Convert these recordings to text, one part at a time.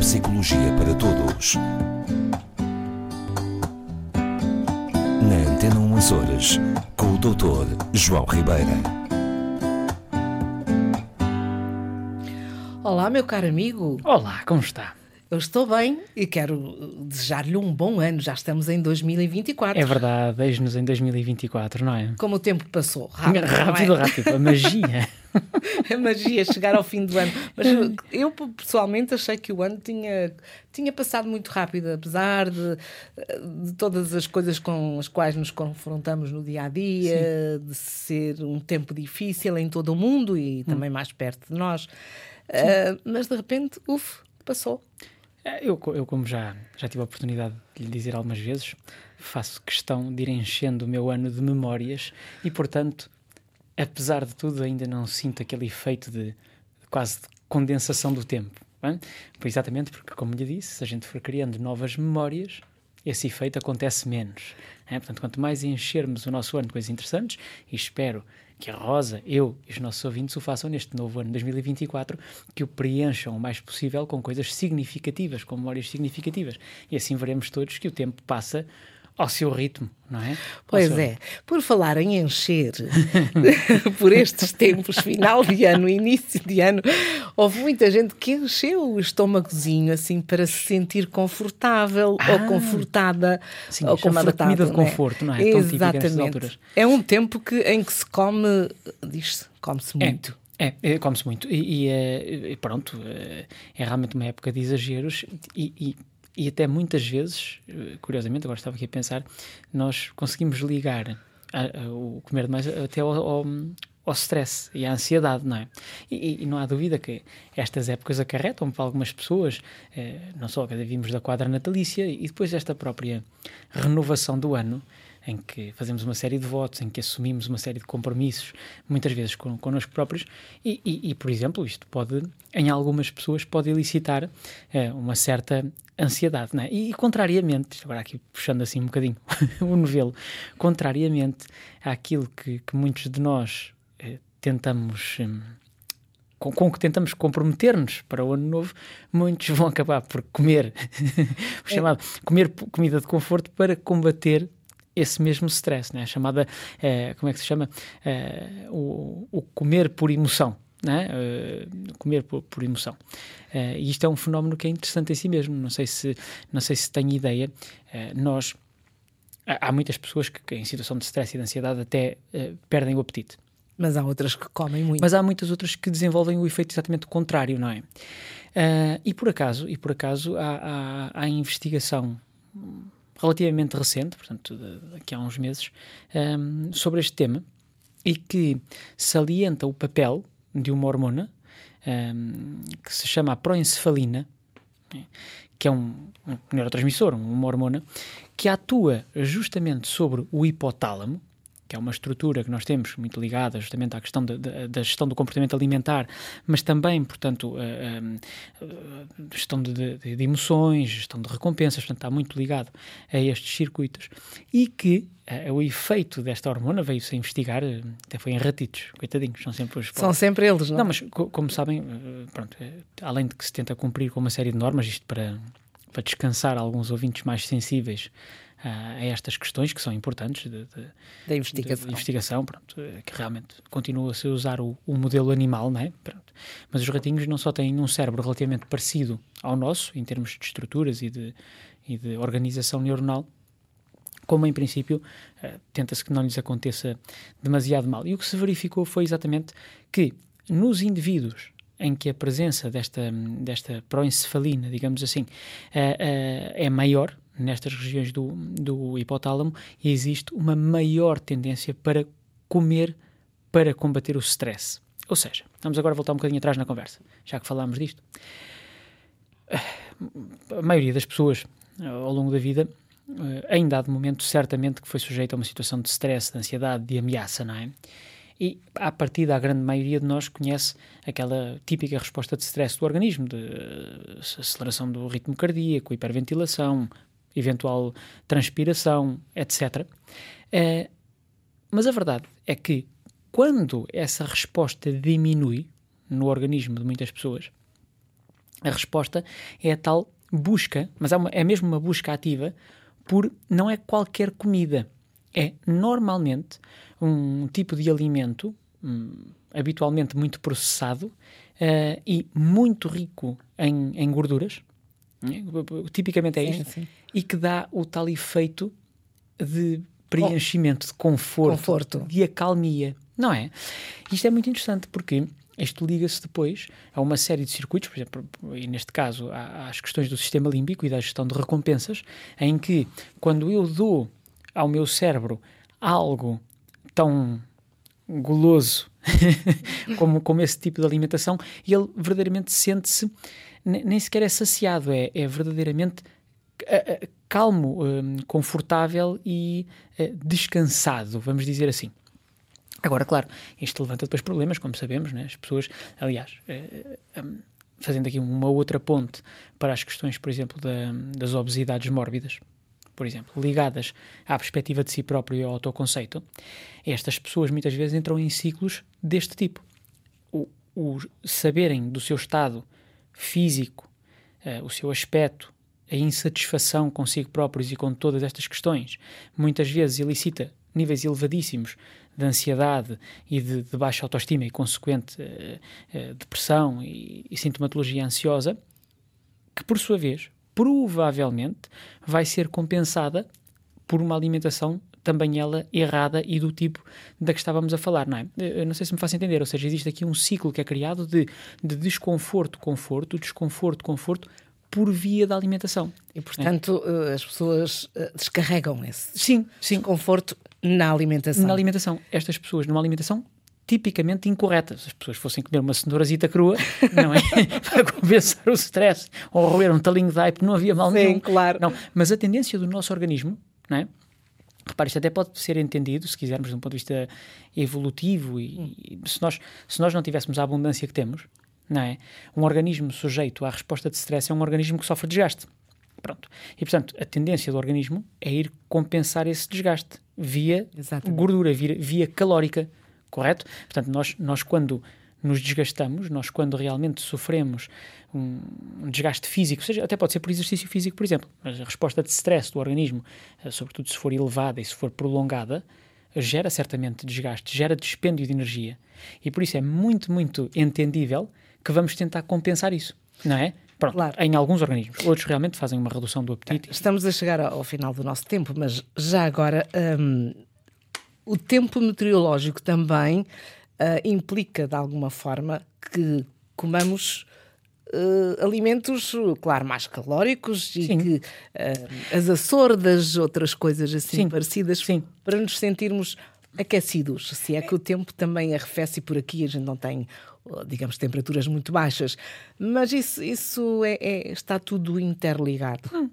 Psicologia para Todos. Na Antena 1 Horas, com o Dr. João Ribeira. Olá, meu caro amigo. Olá, como está? Eu estou bem e quero desejar-lhe um bom ano. Já estamos em 2024. É verdade, eis-nos em 2024, não é? Como o tempo passou. Rápido, rápido, não é? rápido. A magia. a magia chegar ao fim do ano. Mas eu, pessoalmente, achei que o ano tinha, tinha passado muito rápido, apesar de, de todas as coisas com as quais nos confrontamos no dia a dia, de ser um tempo difícil em todo o mundo e também mais perto de nós. Uh, mas de repente, uff, passou. É, eu, eu, como já, já tive a oportunidade de lhe dizer algumas vezes, faço questão de ir enchendo o meu ano de memórias e, portanto, apesar de tudo, ainda não sinto aquele efeito de, quase de condensação do tempo. Bem? Exatamente porque, como lhe disse, se a gente for criando novas memórias, esse efeito acontece menos. É? Portanto, quanto mais enchermos o nosso ano de coisas interessantes, e espero que a Rosa, eu e os nossos ouvintes o façam neste novo ano 2024, que o preencham o mais possível com coisas significativas, com memórias significativas. E assim veremos todos que o tempo passa ao seu ritmo, não é? Pois é. Por falar em encher, por estes tempos, final de ano, início de ano, houve muita gente que encheu o estômagozinho assim para se sentir confortável ah, ou confortada. Sim, ou chamada comida de conforto, não é? é? Exatamente. É um tempo que, em que se come, diz-se, come-se é. muito. É, é come-se muito. E, e, pronto, é realmente uma época de exageros e, e e até muitas vezes, eh, curiosamente, agora estava aqui a pensar, nós conseguimos ligar a, a, o comer demais até ao, ao, ao stress e à ansiedade, não é? E, e, não há dúvida que estas épocas acarretam para algumas pessoas, eh, não só cada vimos da quadra natalícia, e depois esta própria renovação do ano, em que fazemos uma série de votos, em que assumimos uma série de compromissos, muitas vezes con connosco próprios, e, e, e, por exemplo, isto pode, em algumas pessoas, pode elicitar eh, uma certa ansiedade, não é? E, contrariamente, agora aqui puxando assim um bocadinho o novelo, contrariamente àquilo que, que muitos de nós eh, tentamos. Hum, com, com, que tentamos comprometer-nos para o ano novo, muitos vão acabar por comer o chamado comer comida de conforto para combater esse mesmo stress, né? chamada, eh, como é que se chama? Eh, o, o, comer por emoção. Né? Uh, comer por, por emoção. Uh, e isto é um fenómeno que é interessante em si mesmo. Não sei se, não sei se tem ideia. Uh, nós há muitas pessoas que, que, em situação de stress e de ansiedade até perdem o apetite. Mas há outras que comem muito. Mas há muitas outras que desenvolvem o efeito exatamente contrário, não é? e por acaso, e por acaso há, há, há investigação relativamente recente, portanto, daqui a uns meses, um, sobre este tema e que salienta o papel de uma hormona um, que se chama a proencefalina, né, que é um, um neurotransmissor, uma hormona, que atua justamente sobre o hipotálamo, que é uma estrutura que nós temos muito ligada justamente à questão de, de, da gestão do comportamento alimentar, mas também, portanto, a, a, a gestão de, de, emoções, gestão de recompensas, portanto, está muito ligado a estes circuitos e que a, o efeito desta hormona veio-se a investigar, até foi em ratitos, coitadinhos, são sempre os... São sempre eles, não? Não, mas co como sabem, pronto, além de que se tenta cumprir com uma série de normas, isto para, para descansar alguns ouvintes mais sensíveis a estas questões que são importantes de, de, da investigação, de, investigação pronto, eh, que realmente continua-se a usar o, o, modelo animal, não é? Pronto. Mas os ratinhos não só têm um cérebro relativamente parecido ao nosso, em termos de estruturas e de, e de organização neuronal, como em princípio uh, tenta-se que não lhes aconteça demasiado mal. E o que se verificou foi exatamente que nos indivíduos em que a presença desta, desta proencefalina, digamos assim, uh, uh, é maior, nestas regiões do, do hipotálamo existe uma maior tendência para comer para combater o stress. Ou seja, vamos agora voltar um bocadinho atrás na conversa, já que falámos disto. A maioria das pessoas ao longo da vida, em dado momento, certamente que foi sujeita a uma situação de stress, de ansiedade, de ameaça, não é? E, a partir da grande maioria de nós conhece aquela típica resposta de stress do organismo, de aceleração do ritmo cardíaco, hiperventilação, eventual transpiração, etc. É, mas a verdade é que quando essa resposta diminui no organismo de muitas pessoas, a resposta é a tal busca, mas é, uma, é mesmo uma busca ativa, por não é qualquer comida. É normalmente um tipo de alimento, hum, habitualmente muito processado uh, e muito rico em, em gorduras? Tipicamente é sim, isto, sim. e que dá o tal efeito de preenchimento, de conforto, conforto, de acalmia, não é? Isto é muito interessante porque isto liga-se depois a uma série de circuitos, por exemplo, e neste caso às questões do sistema límbico e da gestão de recompensas, em que quando eu dou ao meu cérebro algo tão goloso como, como esse tipo de alimentação, ele verdadeiramente sente-se, nem sequer é saciado, é, é verdadeiramente uh, uh, calmo, uh, confortável e descansado, vamos dizer assim. Agora, claro, isto levanta depois problemas, como sabemos, né? as pessoas, aliás, eh, eh, fazendo aqui uma outra ponte para as questões, por exemplo, da, das obesidades mórbidas, por exemplo, ligadas à perspectiva de si próprio e ao autoconceito, estas pessoas muitas vezes entram em ciclos deste tipo. O, o saberem do seu estado físico, uh, o seu aspecto, a insatisfação consigo próprios e com todas estas questões, muitas vezes elicita níveis elevadíssimos de ansiedade e de, de baixa autoestima e consequente uh, uh, depressão e, e sintomatologia ansiosa, que por sua vez, provavelmente, vai ser compensada por uma alimentação também ela errada e do tipo da que estávamos a falar, não é? Eu não sei se me faço entender, ou seja, existe aqui um ciclo que é criado de, de desconforto, conforto, desconforto, conforto, por via da alimentação. E, portanto, é? as pessoas descarregam esse sim, sim. desconforto na alimentação. Na alimentação. Estas pessoas, numa alimentação tipicamente incorreta. Se as pessoas fossem comer uma cenourazita crua, não é? Para compensar o stress, ou roer um talinho de aipo, não havia mal Sim, nenhum. claro. Não. Mas a tendência do nosso organismo, não é? Repare, isto até pode ser entendido, se quisermos, de um ponto de vista evolutivo, e, e se, nós, se nós não tivéssemos a abundância que temos, não é? Um organismo sujeito à resposta de stress é um organismo que sofre desgaste. Pronto. E, portanto, a tendência do organismo é ir compensar esse desgaste via Exatamente. gordura, via, via calórica, correto? Portanto, nós, nós quando nos desgastamos, nós quando realmente sofremos um, um, desgaste físico, seja, até pode ser por exercício físico, por exemplo, mas a resposta de stress do organismo, eh, sobretudo se for elevada e se for prolongada, gera certamente desgaste, gera dispêndio de energia. E por isso é muito, muito entendível que vamos tentar compensar isso, não é? Pronto, claro. em alguns organismos. Outros realmente fazem uma redução do apetite. Estamos a chegar ao final do nosso tempo, mas já agora hum, o tempo meteorológico também uh, implica, de alguma forma, que comamos uh, alimentos, claro, mais calóricos e Sim. que uh, as açordas, outras coisas assim Sim. parecidas, Sim. para nos sentirmos aquecidos. Se é que o tempo também arrefece e por aqui a gente não tem digamos, temperaturas muito baixas. Mas isso, isso é, é está tudo interligado. Hum.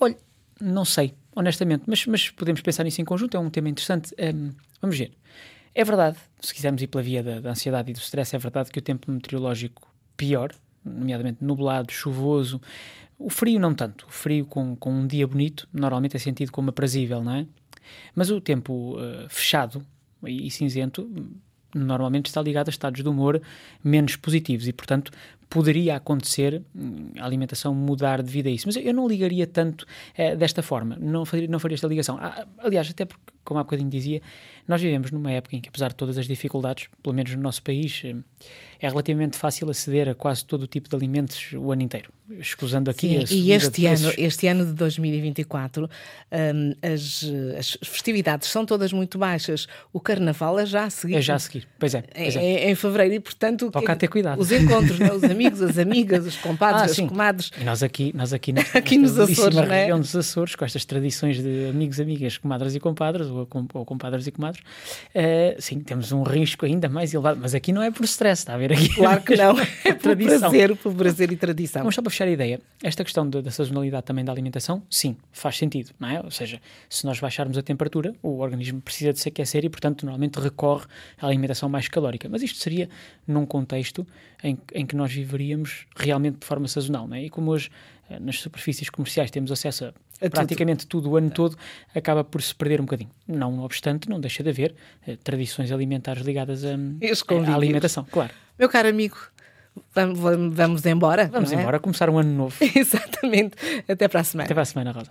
Olha, não sei, honestamente, mas, mas podemos pensar nisso em conjunto, é um tema interessante. Um, vamos ver. É verdade, se quisermos ir pela via da, da ansiedade e do stress, é verdade que o tempo meteorológico pior, nomeadamente nublado, chuvoso, o frio não tanto. O frio com, com um dia bonito normalmente é sentido como aprazível, não é? Mas o tempo uh, fechado e, e cinzento normalmente está ligado a estados de humor menos positivos e, portanto, poderia acontecer hum, a alimentação mudar devido a isso. Mas eu não ligaria tanto eh, desta forma, não faria, não faria esta ligação. Ah, aliás, até porque, como há bocadinho dizia, nós vivemos numa época em que, apesar de todas as dificuldades, pelo menos no nosso país, eh, é relativamente fácil aceder a quase todo o tipo de alimentos o ano inteiro, escusando aqui Sim, E este ano, este ano de 2024, um, as, as, festividades são todas muito baixas. O carnaval é já a seguir. É já a seguir, pois é. Pois é. é, é em fevereiro e, portanto, toca ter cuidado. Os encontros, né? os amigos, as amigas, os compadres, ah, as sim. comadres. E nós aqui, nós aqui, nesta, aqui nos Açores, é? região dos Açores, com estas tradições de amigos, amigas, comadres e compadres, ou, ou compadres e comadres, uh, sim, temos um risco ainda mais elevado, mas aqui não é por stress, está a ver? Aqui claro que não. É por prazer, por prazer e tradição. Vamos só para fechar a ideia. Esta questão da, da sazonalidade também da alimentação, sim, faz sentido, não é? Ou seja, se nós baixarmos a temperatura, o organismo precisa de se aquecer e, portanto, normalmente recorre à alimentação mais calórica. Mas isto seria num contexto em, em que nós viveríamos realmente de forma sazonal, não é? E como hoje eh, nas superfícies comerciais temos acesso a a praticamente tudo. tudo o ano todo, acaba por se perder um bocadinho. Não obstante, não deixa de haver eh, tradições alimentares ligadas à alimentação, claro. Meu caro amigo, Vamos, vamos- embora? Vamos é? embora, começar um ano novo. Exatamente. Até para a semana. Até para a semana, Rosa.